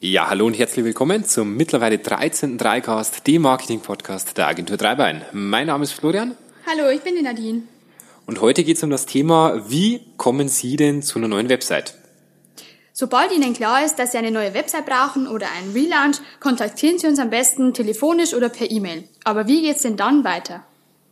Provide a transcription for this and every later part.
Ja, hallo und herzlich willkommen zum mittlerweile 13. Dreicast, dem Marketing-Podcast der Agentur Dreibein. Mein Name ist Florian. Hallo, ich bin die Nadine. Und heute geht es um das Thema, wie kommen Sie denn zu einer neuen Website? Sobald Ihnen klar ist, dass Sie eine neue Website brauchen oder einen Relaunch, kontaktieren Sie uns am besten telefonisch oder per E-Mail. Aber wie geht's denn dann weiter?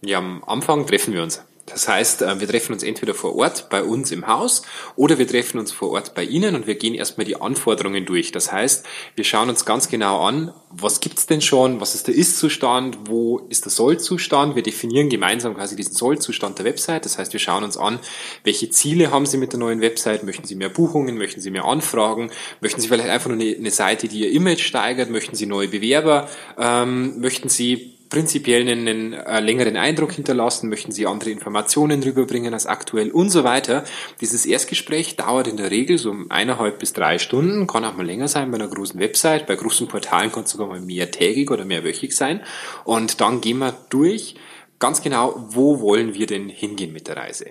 Ja, am Anfang treffen wir uns. Das heißt, äh, wir treffen uns entweder vor Ort bei uns im Haus oder wir treffen uns vor Ort bei Ihnen und wir gehen erstmal die Anforderungen durch. Das heißt, wir schauen uns ganz genau an, was gibt's denn schon, was ist der Ist-Zustand, wo ist der Soll-Zustand. Wir definieren gemeinsam quasi diesen Soll-Zustand der Website. Das heißt, wir schauen uns an, welche Ziele haben Sie mit der neuen Website, möchten Sie mehr Buchungen, möchten Sie mehr Anfragen, möchten Sie vielleicht einfach nur eine, eine Seite, die Ihr Image steigert, möchten Sie neue Bewerber, ähm, möchten Sie prinzipiell einen, äh, längeren Eindruck hinterlassen, möchten Sie andere Informationen rüberbringen als aktuell und so weiter. Dieses Erstgespräch dauert in der Regel so eineinhalb bis drei Stunden, kann auch mal länger sein bei einer großen Website, bei großen Portalen kann es sogar mal mehrtägig oder mehrwöchig sein. Und dann gehen wir durch, ganz genau, wo wollen wir denn hingehen mit der Reise.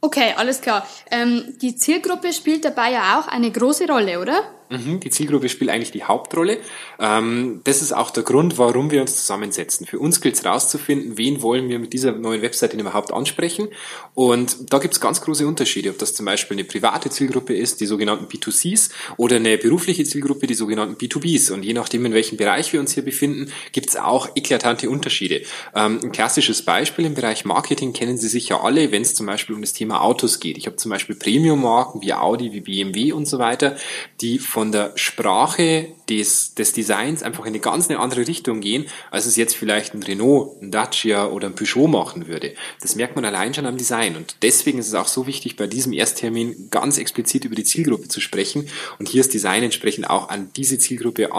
Okay, alles klar. Ähm, die Zielgruppe spielt dabei ja auch eine große Rolle, oder? Mhm, die Zielgruppe spielt eigentlich die Hauptrolle. Ähm, das ist auch der Grund, warum wir uns zusammensetzen. Für uns gilt es herauszufinden, wen wollen wir mit dieser neuen Webseite überhaupt ansprechen. Und da gibt es ganz große Unterschiede, ob das zum Beispiel eine private Zielgruppe ist, die sogenannten B2Cs, oder eine berufliche Zielgruppe, die sogenannten B2Bs. Und je nachdem, in welchem Bereich wir uns hier befinden, gibt es auch eklatante Unterschiede. Ähm, ein klassisches Beispiel im Bereich Marketing kennen Sie sicher alle, wenn es zum Beispiel um das Thema Autos geht. Ich habe zum Beispiel Premium-Marken wie Audi, wie BMW und so weiter, die von der Sprache des, des Designs einfach in eine ganz eine andere Richtung gehen, als es jetzt vielleicht ein Renault, ein Dacia oder ein Peugeot machen würde. Das merkt man allein schon am Design. Und deswegen ist es auch so wichtig, bei diesem Ersttermin ganz explizit über die Zielgruppe zu sprechen und hier das Design entsprechend auch an diese Zielgruppe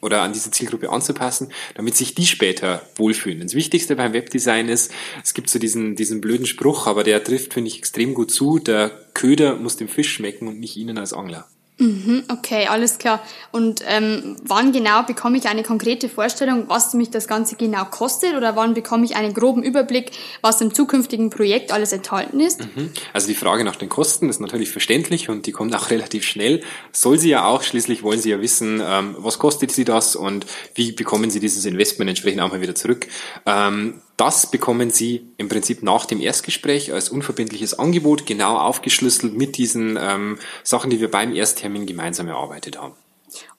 oder an diese Zielgruppe anzupassen, damit sich die später wohlfühlen. Das Wichtigste beim Webdesign ist, es gibt so diesen, diesen blöden Spruch, aber der trifft, finde ich, extrem gut zu. Der Köder muss dem Fisch schmecken und nicht Ihnen als Angler. Mhm, okay, alles klar. Und ähm, wann genau bekomme ich eine konkrete Vorstellung, was mich das Ganze genau kostet oder wann bekomme ich einen groben Überblick, was im zukünftigen Projekt alles enthalten ist? Mhm. Also die Frage nach den Kosten ist natürlich verständlich und die kommt auch relativ schnell. Soll sie ja auch, schließlich wollen sie ja wissen, ähm, was kostet sie das und wie bekommen sie dieses Investment entsprechend auch mal wieder zurück. Ähm, das bekommen Sie im Prinzip nach dem Erstgespräch als unverbindliches Angebot genau aufgeschlüsselt mit diesen ähm, Sachen, die wir beim Ersttermin gemeinsam erarbeitet haben.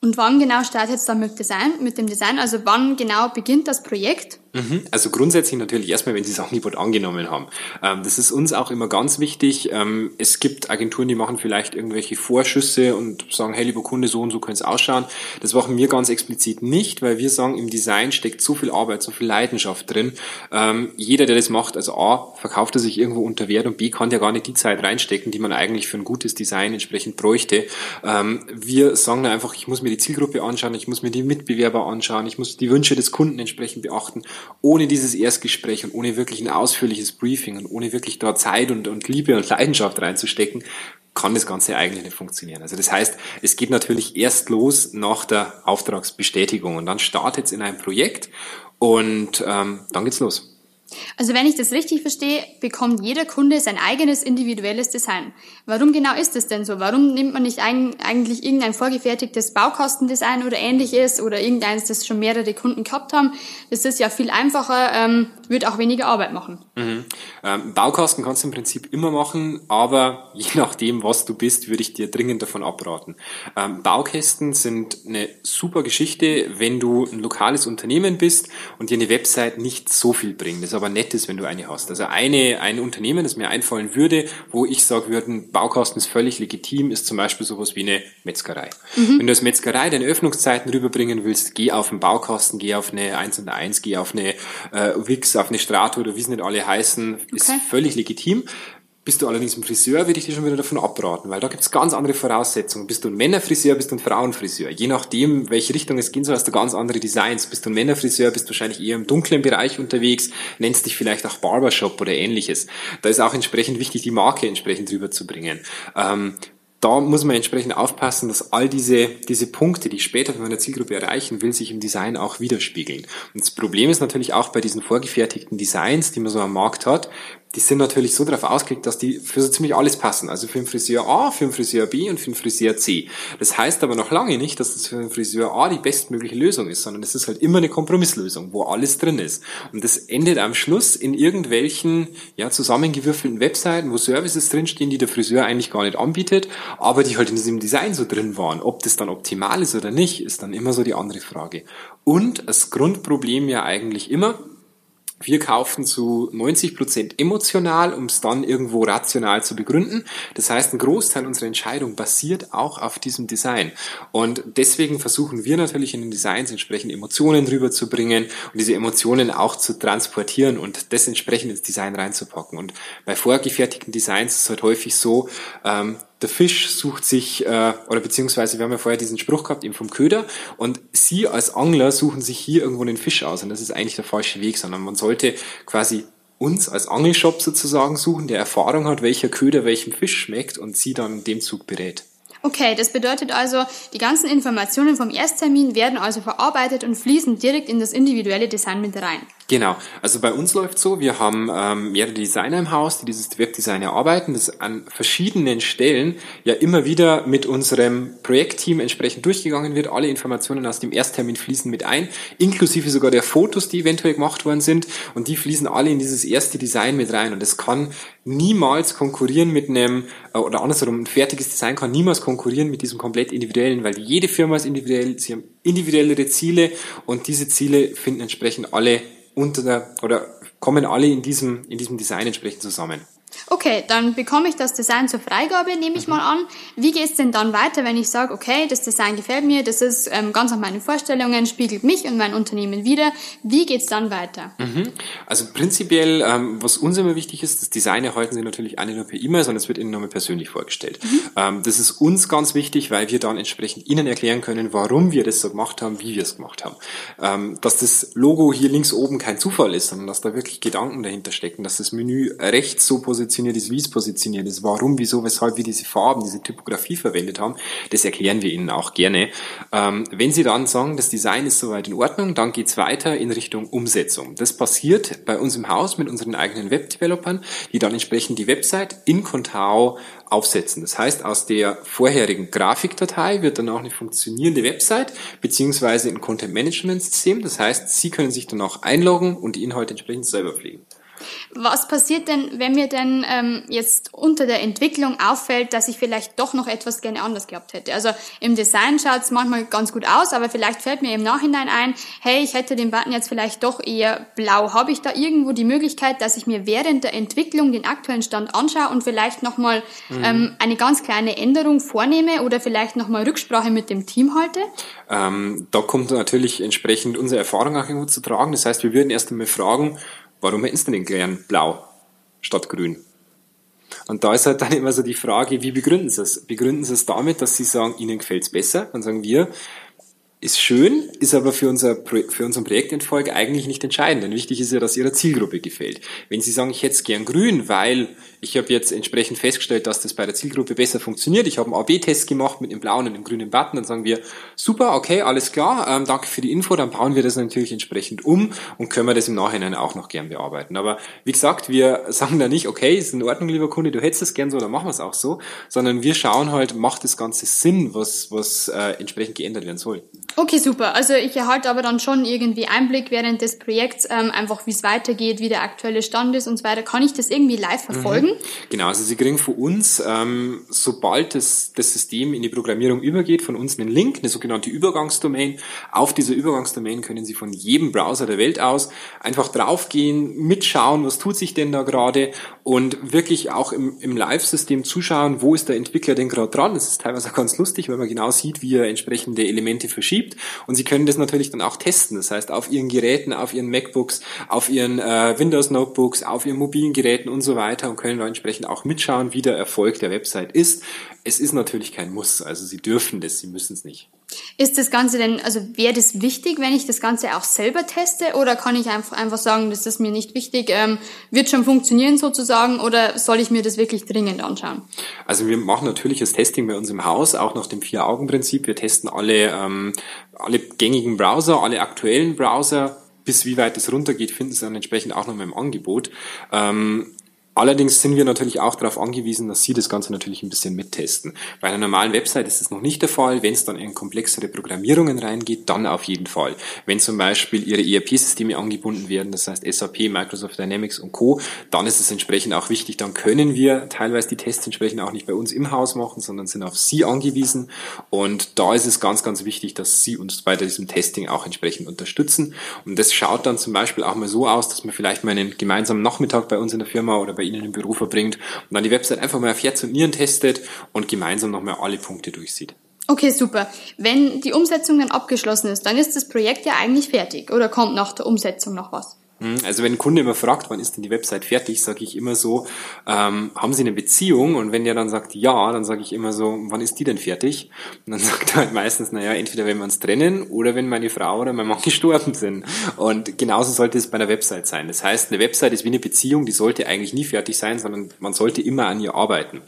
Und wann genau startet es dann mit Design, mit dem Design? Also wann genau beginnt das Projekt? Mhm. Also grundsätzlich natürlich erstmal, wenn Sie das Angebot angenommen haben. Ähm, das ist uns auch immer ganz wichtig. Ähm, es gibt Agenturen, die machen vielleicht irgendwelche Vorschüsse und sagen, hey, lieber Kunde, so und so könnte es ausschauen. Das machen wir ganz explizit nicht, weil wir sagen, im Design steckt so viel Arbeit, so viel Leidenschaft drin. Ähm, jeder, der das macht, also A, verkauft er sich irgendwo unter Wert und B, kann ja gar nicht die Zeit reinstecken, die man eigentlich für ein gutes Design entsprechend bräuchte. Wir sagen einfach, ich muss mir die Zielgruppe anschauen, ich muss mir die Mitbewerber anschauen, ich muss die Wünsche des Kunden entsprechend beachten ohne dieses Erstgespräch und ohne wirklich ein ausführliches Briefing und ohne wirklich da Zeit und, und Liebe und Leidenschaft reinzustecken, kann das Ganze eigentlich nicht funktionieren. Also das heißt, es geht natürlich erst los nach der Auftragsbestätigung und dann startet es in einem Projekt und ähm, dann geht's los. Also wenn ich das richtig verstehe, bekommt jeder Kunde sein eigenes individuelles Design. Warum genau ist das denn so? Warum nimmt man nicht eigentlich irgendein vorgefertigtes Baukastendesign oder ähnliches oder irgendeins, das schon mehrere Kunden gehabt haben? Das ist ja viel einfacher, ähm, wird auch weniger Arbeit machen. Mhm. Ähm, Baukasten kannst du im Prinzip immer machen, aber je nachdem, was du bist, würde ich dir dringend davon abraten. Ähm, Baukästen sind eine super Geschichte, wenn du ein lokales Unternehmen bist und dir eine Website nicht so viel bringt. Das aber nett ist, wenn du eine hast. Also eine, ein Unternehmen, das mir einfallen würde, wo ich sagen würde, ein Baukasten ist völlig legitim, ist zum Beispiel sowas wie eine Metzgerei. Mhm. Wenn du als Metzgerei deine Öffnungszeiten rüberbringen willst, geh auf einen Baukasten, geh auf eine 1 und 1, geh auf eine äh, Wix, auf eine Strato oder wie sie nicht alle heißen, ist okay. völlig legitim. Bist du allerdings ein Friseur, würde ich dir schon wieder davon abraten, weil da gibt es ganz andere Voraussetzungen. Bist du ein Männerfriseur, bist du ein Frauenfriseur. Je nachdem, welche Richtung es gehen soll, hast du ganz andere Designs. Bist du ein Männerfriseur, bist du wahrscheinlich eher im dunklen Bereich unterwegs, nennst dich vielleicht auch Barbershop oder ähnliches. Da ist auch entsprechend wichtig, die Marke entsprechend rüberzubringen. Ähm, da muss man entsprechend aufpassen, dass all diese, diese Punkte, die ich später von meiner Zielgruppe erreichen will, sich im Design auch widerspiegeln. Und das Problem ist natürlich auch bei diesen vorgefertigten Designs, die man so am Markt hat, die sind natürlich so darauf ausgelegt, dass die für so ziemlich alles passen. Also für den Friseur A, für den Friseur B und für den Friseur C. Das heißt aber noch lange nicht, dass das für den Friseur A die bestmögliche Lösung ist, sondern es ist halt immer eine Kompromisslösung, wo alles drin ist. Und das endet am Schluss in irgendwelchen ja, zusammengewürfelten Webseiten, wo Services drinstehen, die der Friseur eigentlich gar nicht anbietet, aber die halt in diesem Design so drin waren. Ob das dann optimal ist oder nicht, ist dann immer so die andere Frage. Und das Grundproblem ja eigentlich immer, wir kaufen zu 90 Prozent emotional, um es dann irgendwo rational zu begründen. Das heißt, ein Großteil unserer Entscheidung basiert auch auf diesem Design. Und deswegen versuchen wir natürlich in den Designs entsprechend Emotionen rüberzubringen und diese Emotionen auch zu transportieren und das entsprechend ins Design reinzupacken. Und bei vorgefertigten Designs ist es halt häufig so, ähm, der Fisch sucht sich, äh, oder beziehungsweise wir haben ja vorher diesen Spruch gehabt, eben vom Köder, und Sie als Angler suchen sich hier irgendwo den Fisch aus. Und das ist eigentlich der falsche Weg, sondern man sollte quasi uns als Angelshop sozusagen suchen, der Erfahrung hat, welcher Köder welchem Fisch schmeckt und Sie dann dem Zug berät. Okay, das bedeutet also, die ganzen Informationen vom Ersttermin werden also verarbeitet und fließen direkt in das individuelle Design mit rein. Genau, also bei uns läuft so, wir haben ähm, mehrere Designer im Haus, die dieses Webdesign erarbeiten, das an verschiedenen Stellen ja immer wieder mit unserem Projektteam entsprechend durchgegangen wird. Alle Informationen aus dem Ersttermin fließen mit ein, inklusive sogar der Fotos, die eventuell gemacht worden sind und die fließen alle in dieses erste Design mit rein und das kann niemals konkurrieren mit einem, äh, oder andersherum, ein fertiges Design kann niemals konkurrieren mit diesem komplett individuellen, weil jede Firma ist individuell, sie haben individuellere Ziele und diese Ziele finden entsprechend alle unter der, oder kommen alle in diesem, in diesem Design entsprechend zusammen. Okay, dann bekomme ich das Design zur Freigabe, nehme ich mhm. mal an. Wie geht es denn dann weiter, wenn ich sage, okay, das Design gefällt mir, das ist ähm, ganz nach meinen Vorstellungen, spiegelt mich und mein Unternehmen wieder. Wie geht es dann weiter? Mhm. Also prinzipiell, ähm, was uns immer wichtig ist, das Design erhalten Sie natürlich auch nicht nur per E-Mail, sondern es wird Ihnen nochmal persönlich vorgestellt. Mhm. Ähm, das ist uns ganz wichtig, weil wir dann entsprechend Ihnen erklären können, warum wir das so gemacht haben, wie wir es gemacht haben. Ähm, dass das Logo hier links oben kein Zufall ist, sondern dass da wirklich Gedanken dahinter stecken, dass das Menü rechts so positioniert positioniert ist, wie es positioniert ist, warum, wieso, weshalb wir diese Farben, diese Typografie verwendet haben, das erklären wir Ihnen auch gerne. Ähm, wenn Sie dann sagen, das Design ist soweit in Ordnung, dann geht's weiter in Richtung Umsetzung. Das passiert bei uns im Haus mit unseren eigenen Webdevelopern, die dann entsprechend die Website in Contao aufsetzen. Das heißt, aus der vorherigen Grafikdatei wird dann auch eine funktionierende Website beziehungsweise ein Content Management System. Das heißt, Sie können sich dann auch einloggen und die Inhalte entsprechend selber pflegen. Was passiert denn, wenn mir denn ähm, jetzt unter der Entwicklung auffällt, dass ich vielleicht doch noch etwas gerne anders gehabt hätte? Also im Design schaut es manchmal ganz gut aus, aber vielleicht fällt mir im Nachhinein ein, hey, ich hätte den Button jetzt vielleicht doch eher blau. Habe ich da irgendwo die Möglichkeit, dass ich mir während der Entwicklung den aktuellen Stand anschaue und vielleicht nochmal mhm. ähm, eine ganz kleine Änderung vornehme oder vielleicht nochmal Rücksprache mit dem Team halte? Ähm, da kommt natürlich entsprechend unsere Erfahrung auch irgendwo zu tragen. Das heißt, wir würden erst einmal fragen, warum hätten denn gern blau statt grün? Und da ist halt dann immer so die Frage, wie begründen sie es? Begründen sie es damit, dass sie sagen, ihnen gefällt es besser? Dann sagen wir, ist schön, ist aber für, unser, für unseren Projekterfolg eigentlich nicht entscheidend. Denn wichtig ist ja, dass Ihrer Zielgruppe gefällt. Wenn Sie sagen, ich hätte es gern grün, weil ich habe jetzt entsprechend festgestellt, dass das bei der Zielgruppe besser funktioniert. Ich habe einen AB-Test gemacht mit dem blauen und dem grünen Button. Dann sagen wir, super, okay, alles klar, ähm, danke für die Info. Dann bauen wir das natürlich entsprechend um und können wir das im Nachhinein auch noch gern bearbeiten. Aber wie gesagt, wir sagen da nicht, okay, ist in Ordnung, lieber Kunde, du hättest es gern so, dann machen wir es auch so. Sondern wir schauen halt, macht das Ganze Sinn, was, was äh, entsprechend geändert werden soll. Okay, super. Also ich erhalte aber dann schon irgendwie Einblick während des Projekts, ähm, einfach wie es weitergeht, wie der aktuelle Stand ist und so weiter. Kann ich das irgendwie live verfolgen? Mhm. Genau, also Sie kriegen von uns, ähm, sobald das, das System in die Programmierung übergeht, von uns einen Link, eine sogenannte Übergangsdomain. Auf dieser Übergangsdomain können Sie von jedem Browser der Welt aus einfach draufgehen, mitschauen, was tut sich denn da gerade und wirklich auch im, im Live-System zuschauen, wo ist der Entwickler denn gerade dran. Das ist teilweise auch ganz lustig, weil man genau sieht, wie er entsprechende Elemente verschiebt. Und Sie können das natürlich dann auch testen. Das heißt, auf Ihren Geräten, auf Ihren MacBooks, auf Ihren äh, Windows-Notebooks, auf Ihren mobilen Geräten und so weiter und können da entsprechend auch mitschauen, wie der Erfolg der Website ist. Es ist natürlich kein Muss, also Sie dürfen das, Sie müssen es nicht. Ist das Ganze denn, also wäre das wichtig, wenn ich das Ganze auch selber teste oder kann ich einfach, einfach sagen, das ist mir nicht wichtig, ähm, wird schon funktionieren sozusagen oder soll ich mir das wirklich dringend anschauen? Also wir machen natürlich das Testing bei uns im Haus, auch nach dem Vier-Augen-Prinzip. Wir testen alle, ähm, alle gängigen Browser, alle aktuellen Browser, bis wie weit es runtergeht, finden Sie dann entsprechend auch noch mal im Angebot. Ähm, Allerdings sind wir natürlich auch darauf angewiesen, dass Sie das Ganze natürlich ein bisschen mittesten. Bei einer normalen Website ist das noch nicht der Fall. Wenn es dann in komplexere Programmierungen reingeht, dann auf jeden Fall. Wenn zum Beispiel Ihre ERP-Systeme angebunden werden, das heißt SAP, Microsoft Dynamics und Co., dann ist es entsprechend auch wichtig, dann können wir teilweise die Tests entsprechend auch nicht bei uns im Haus machen, sondern sind auf Sie angewiesen. Und da ist es ganz, ganz wichtig, dass Sie uns bei diesem Testing auch entsprechend unterstützen. Und das schaut dann zum Beispiel auch mal so aus, dass man vielleicht mal einen gemeinsamen Nachmittag bei uns in der Firma oder bei Ihnen im Büro verbringt und dann die Website einfach mal auf Herz und Nieren testet und gemeinsam nochmal alle Punkte durchsieht. Okay, super. Wenn die Umsetzung dann abgeschlossen ist, dann ist das Projekt ja eigentlich fertig oder kommt nach der Umsetzung noch was? Hm, also wenn ein Kunde immer fragt, wann ist denn die Website fertig, sage ich immer so, ähm, haben Sie eine Beziehung? Und wenn der dann sagt ja, dann sage ich immer so, wann ist die denn fertig? Und dann sagt er halt meistens, naja, entweder wenn wir uns trennen oder wenn meine Frau oder mein Mann gestorben sind. Und genauso sollte es bei einer Website sein. Das heißt, eine Website ist wie eine Beziehung, die sollte eigentlich nie fertig sein, sondern man sollte immer an ihr arbeiten.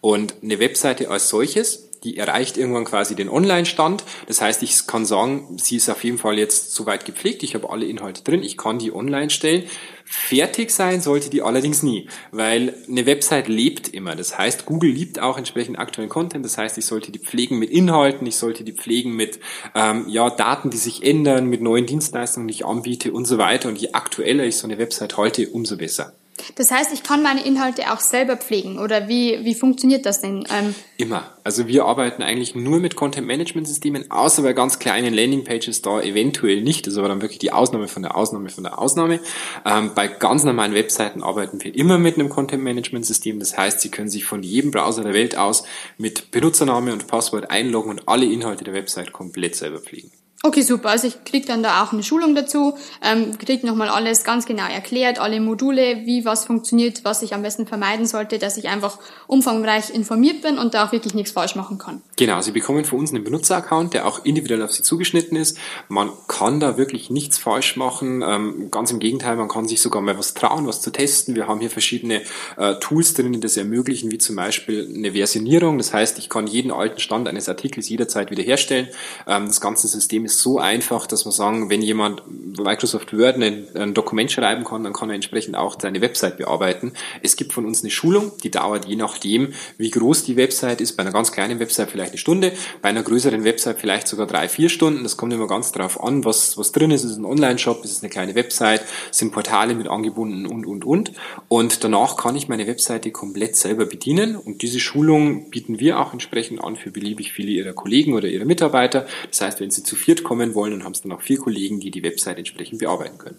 Und eine Webseite als solches die erreicht irgendwann quasi den Online-Stand. Das heißt, ich kann sagen, sie ist auf jeden Fall jetzt soweit gepflegt, ich habe alle Inhalte drin, ich kann die online stellen. Fertig sein sollte die allerdings nie, weil eine Website lebt immer. Das heißt, Google liebt auch entsprechend aktuellen Content. Das heißt, ich sollte die pflegen mit Inhalten, ich sollte die pflegen mit ähm, ja, Daten, die sich ändern, mit neuen Dienstleistungen, die ich anbiete und so weiter. Und je aktueller ich so eine Website halte, umso besser. Das heißt, ich kann meine Inhalte auch selber pflegen oder wie, wie funktioniert das denn? Ähm Immer. Also wir arbeiten eigentlich nur mit Content-Management-Systemen, außer bei ganz kleinen Landing-Pages da eventuell nicht. Das ist aber dann wirklich die Ausnahme von der Ausnahme von der Ausnahme. Ähm, bei ganz normalen Webseiten arbeiten wir immer mit einem Content-Management-System. Das heißt, Sie können sich von jedem Browser der Welt aus mit Benutzername und Passwort einloggen und alle Inhalte der Website komplett selber pflegen. Okay, super. Also ich krieg dann da auch eine Schulung dazu, ähm, krieg nochmal alles ganz genau erklärt, alle Module, wie was funktioniert, was ich am besten vermeiden sollte, dass ich einfach umfangreich informiert bin und da auch wirklich nichts falsch machen kann. Genau, Sie bekommen von uns einen Benutzeraccount, der auch individuell auf Sie zugeschnitten ist. Man kann da wirklich nichts falsch machen. Ähm, ganz im Gegenteil, man kann sich sogar mal was trauen, was zu testen. Wir haben hier verschiedene äh, Tools drin, die das ermöglichen, wie zum Beispiel eine Versionierung. Das heißt, ich kann jeden alten Stand eines Artikels jederzeit wiederherstellen. Ähm, das ganze System ist ist so einfach, dass wir sagen, wenn jemand Microsoft Word ein, ein Dokument schreiben kann, dann kann er entsprechend auch seine Website bearbeiten. Es gibt von uns eine Schulung, die dauert je nachdem, wie groß die Website ist. Bei einer ganz kleinen Website vielleicht eine Stunde, bei einer größeren Website vielleicht sogar drei, vier Stunden. Das kommt immer ganz darauf an, was, was drin ist. Ist es ein Online-Shop, ist es eine kleine Website, sind Portale mit angebunden und, und, und. Und danach kann ich meine Webseite komplett selber bedienen. Und diese Schulung bieten wir auch entsprechend an für beliebig viele Ihrer Kollegen oder Ihrer Mitarbeiter. Das heißt, wenn Sie zu viert kommen wollen und haben es dann auch vier Kollegen, die die Website entsprechend bearbeiten können.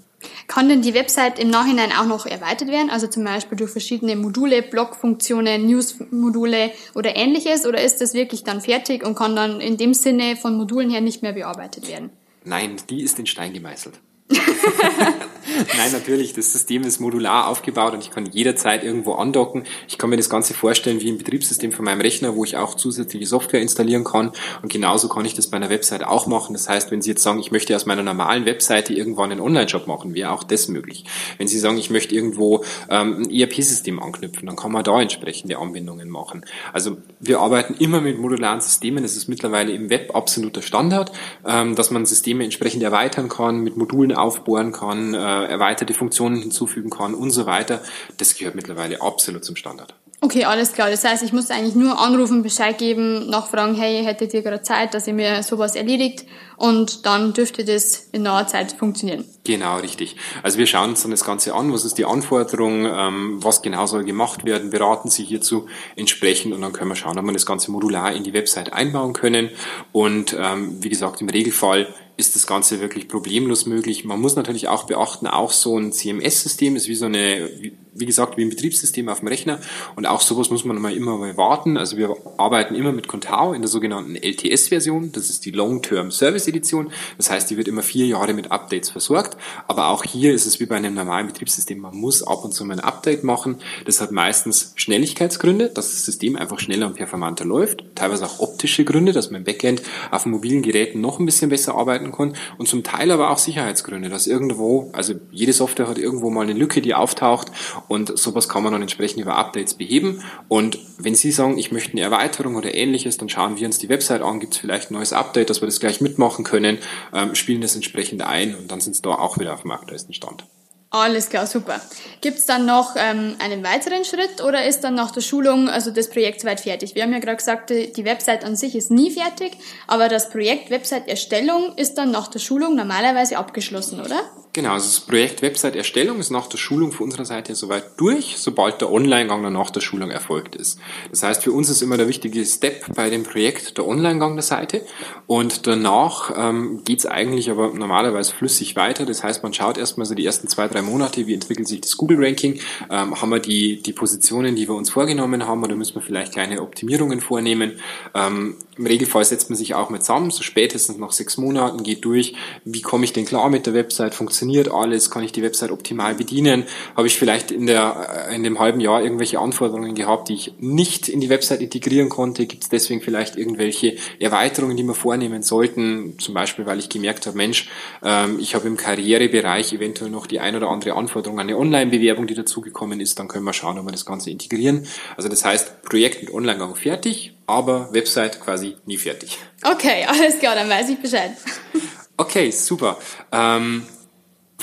Kann denn die Website im Nachhinein auch noch erweitert werden? Also zum Beispiel durch verschiedene Module, Blog-Funktionen, News-Module oder ähnliches? Oder ist das wirklich dann fertig und kann dann in dem Sinne von Modulen her nicht mehr bearbeitet werden? Nein, die ist in Stein gemeißelt. Nein, natürlich, das System ist modular aufgebaut und ich kann jederzeit irgendwo andocken. Ich kann mir das Ganze vorstellen wie ein Betriebssystem von meinem Rechner, wo ich auch zusätzliche Software installieren kann. Und genauso kann ich das bei einer Website auch machen. Das heißt, wenn Sie jetzt sagen, ich möchte aus meiner normalen Webseite irgendwann einen Online-Shop machen, wäre auch das möglich. Wenn Sie sagen, ich möchte irgendwo ähm, ein ERP-System anknüpfen, dann kann man da entsprechende Anbindungen machen. Also wir arbeiten immer mit modularen Systemen. Das ist mittlerweile im Web absoluter Standard, ähm, dass man Systeme entsprechend erweitern kann, mit Modulen aufbohren kann, äh, erweiterte Funktionen hinzufügen kann und so weiter. Das gehört mittlerweile absolut zum Standard. Okay, alles klar. Das heißt, ich muss eigentlich nur anrufen, Bescheid geben, nachfragen, hey, hättet ihr gerade Zeit, dass ihr mir sowas erledigt? Und dann dürfte das in naher Zeit funktionieren. Genau, richtig. Also wir schauen uns dann das Ganze an, was ist die Anforderung, ähm, was genau soll gemacht werden, beraten Sie hierzu entsprechend und dann können wir schauen, ob wir das Ganze modular in die Website einbauen können. Und ähm, wie gesagt, im Regelfall ist das Ganze wirklich problemlos möglich. Man muss natürlich auch beachten, auch so ein CMS-System ist wie so eine, wie gesagt, wie ein Betriebssystem auf dem Rechner und auch sowas muss man immer mal warten. Also wir arbeiten immer mit Contao in der sogenannten LTS-Version. Das ist die Long-Term Service Edition. Das heißt, die wird immer vier Jahre mit Updates versorgt. Aber auch hier ist es wie bei einem normalen Betriebssystem. Man muss ab und zu mal ein Update machen. Das hat meistens Schnelligkeitsgründe, dass das System einfach schneller und performanter läuft. Teilweise auch optische Gründe, dass im Backend auf mobilen Geräten noch ein bisschen besser arbeiten kann. Und zum Teil aber auch Sicherheitsgründe, dass irgendwo, also jede Software hat irgendwo mal eine Lücke, die auftaucht und sowas kann man dann entsprechend über Updates beheben. Und wenn Sie sagen, ich möchte eine Erweiterung oder ähnliches, dann schauen wir uns die Website an, gibt es vielleicht ein neues Update, dass wir das gleich mitmachen können, ähm, spielen das entsprechend ein und dann sind Sie da auch wieder auf dem aktuellsten Stand. Alles klar, super. Gibt es dann noch ähm, einen weiteren Schritt oder ist dann nach der Schulung also das Projekt soweit fertig? Wir haben ja gerade gesagt, die Website an sich ist nie fertig, aber das Projekt Website-Erstellung ist dann nach der Schulung normalerweise abgeschlossen, oder? Genau, also das Projekt Website-Erstellung ist nach der Schulung von unserer Seite soweit durch, sobald der Online-Gang dann nach der Schulung erfolgt ist. Das heißt, für uns ist immer der wichtige Step bei dem Projekt der Online-Gang der Seite und danach ähm, geht's eigentlich aber normalerweise flüssig weiter. Das heißt, man schaut erstmal so die ersten zwei, drei Monate, wie entwickelt sich das Google-Ranking, ähm, haben wir die, die Positionen, die wir uns vorgenommen haben oder müssen wir vielleicht kleine Optimierungen vornehmen. Ähm, Im Regelfall setzt man sich auch mit zusammen, so spätestens nach sechs Monaten geht durch, wie komme ich denn klar mit der Website, funktioniert funktioniert alles, kann ich die Website optimal bedienen, habe ich vielleicht in, der, äh, in dem halben Jahr irgendwelche Anforderungen gehabt, die ich nicht in die Website integrieren konnte, gibt es deswegen vielleicht irgendwelche Erweiterungen, die wir vornehmen sollten, zum Beispiel, weil ich gemerkt habe, Mensch, ähm, ich habe im Karrierebereich eventuell noch die ein oder andere Anforderung an eine Online-Bewerbung, die dazugekommen ist, dann können wir schauen, ob wir das Ganze integrieren. Also das heißt, Projekt mit Online-Gang fertig, aber Website quasi nie fertig. Okay, alles klar, dann weiß ich Bescheid. Okay, super. Ähm,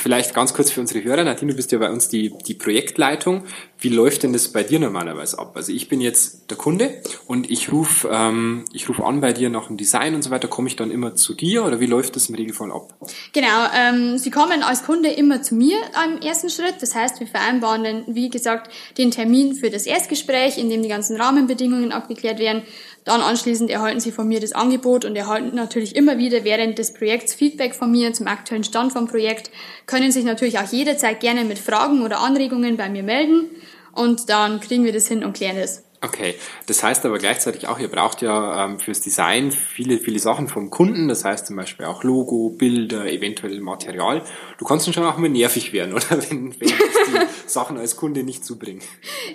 Vielleicht ganz kurz für unsere Hörer. Nadine, du bist ja bei uns die, die Projektleitung. Wie läuft denn das bei dir normalerweise ab? Also ich bin jetzt der Kunde und ich rufe ähm, ich ruf an bei dir nach dem Design und so weiter. Komme ich dann immer zu dir oder wie läuft das im Regelfall ab? Genau, ähm, Sie kommen als Kunde immer zu mir am ersten Schritt. Das heißt, wir vereinbaren dann, wie gesagt, den Termin für das Erstgespräch, in dem die ganzen Rahmenbedingungen abgeklärt werden. Dann anschließend erhalten Sie von mir das Angebot und erhalten natürlich immer wieder während des Projekts Feedback von mir zum aktuellen Stand vom Projekt, können sich natürlich auch jederzeit gerne mit Fragen oder Anregungen bei mir melden und dann kriegen wir das hin und klären das. Okay, das heißt aber gleichzeitig auch, ihr braucht ja ähm, fürs Design viele, viele Sachen vom Kunden, das heißt zum Beispiel auch Logo, Bilder, eventuell Material. Du kannst dann schon auch mal nervig werden, oder? Wenn, wenn die Sachen als Kunde nicht zubringen.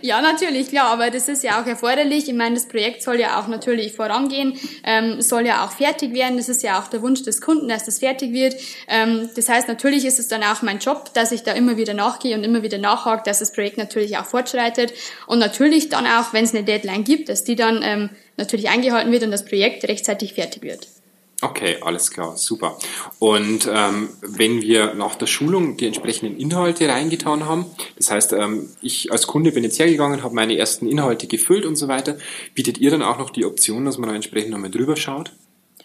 Ja, natürlich, klar, aber das ist ja auch erforderlich. Ich meine, das Projekt soll ja auch natürlich vorangehen, ähm, soll ja auch fertig werden. Das ist ja auch der Wunsch des Kunden, dass das fertig wird. Ähm, das heißt, natürlich ist es dann auch mein Job, dass ich da immer wieder nachgehe und immer wieder nachhake, dass das Projekt natürlich auch fortschreitet. Und natürlich dann auch, wenn es eine Deadline gibt, dass die dann ähm, natürlich eingehalten wird und das Projekt rechtzeitig fertig wird. Okay, alles klar, super. Und ähm, wenn wir nach der Schulung die entsprechenden Inhalte reingetan haben, das heißt, ähm, ich als Kunde bin jetzt hergegangen, habe meine ersten Inhalte gefüllt und so weiter, bietet ihr dann auch noch die Option, dass man da entsprechend nochmal drüber schaut?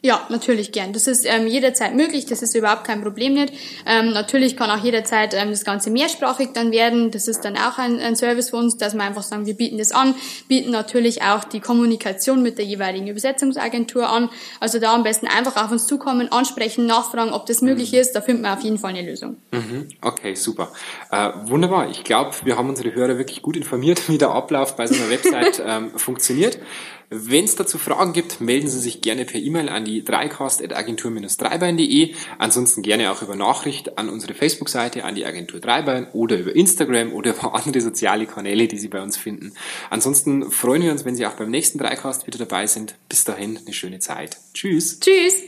Ja, natürlich gern. Das ist ähm, jederzeit möglich, das ist überhaupt kein Problem nicht. Ähm, natürlich kann auch jederzeit ähm, das Ganze mehrsprachig dann werden. Das ist dann auch ein, ein Service für uns, dass wir einfach sagen, wir bieten das an, bieten natürlich auch die Kommunikation mit der jeweiligen Übersetzungsagentur an. Also da am besten einfach auf uns zukommen, ansprechen, nachfragen, ob das möglich mhm. ist. Da finden wir auf jeden Fall eine Lösung. Mhm. Okay, super. Äh, wunderbar. Ich glaube, wir haben unsere Hörer wirklich gut informiert, wie der Ablauf bei so einer Website ähm, funktioniert. Wenn es dazu Fragen gibt, melden Sie sich gerne per E-Mail an die dreicast.agentur-dreibein.de. Ansonsten gerne auch über Nachricht an unsere Facebook-Seite, an die Agentur Dreibein oder über Instagram oder über andere soziale Kanäle, die Sie bei uns finden. Ansonsten freuen wir uns, wenn Sie auch beim nächsten Dreicast wieder dabei sind. Bis dahin eine schöne Zeit. Tschüss. Tschüss.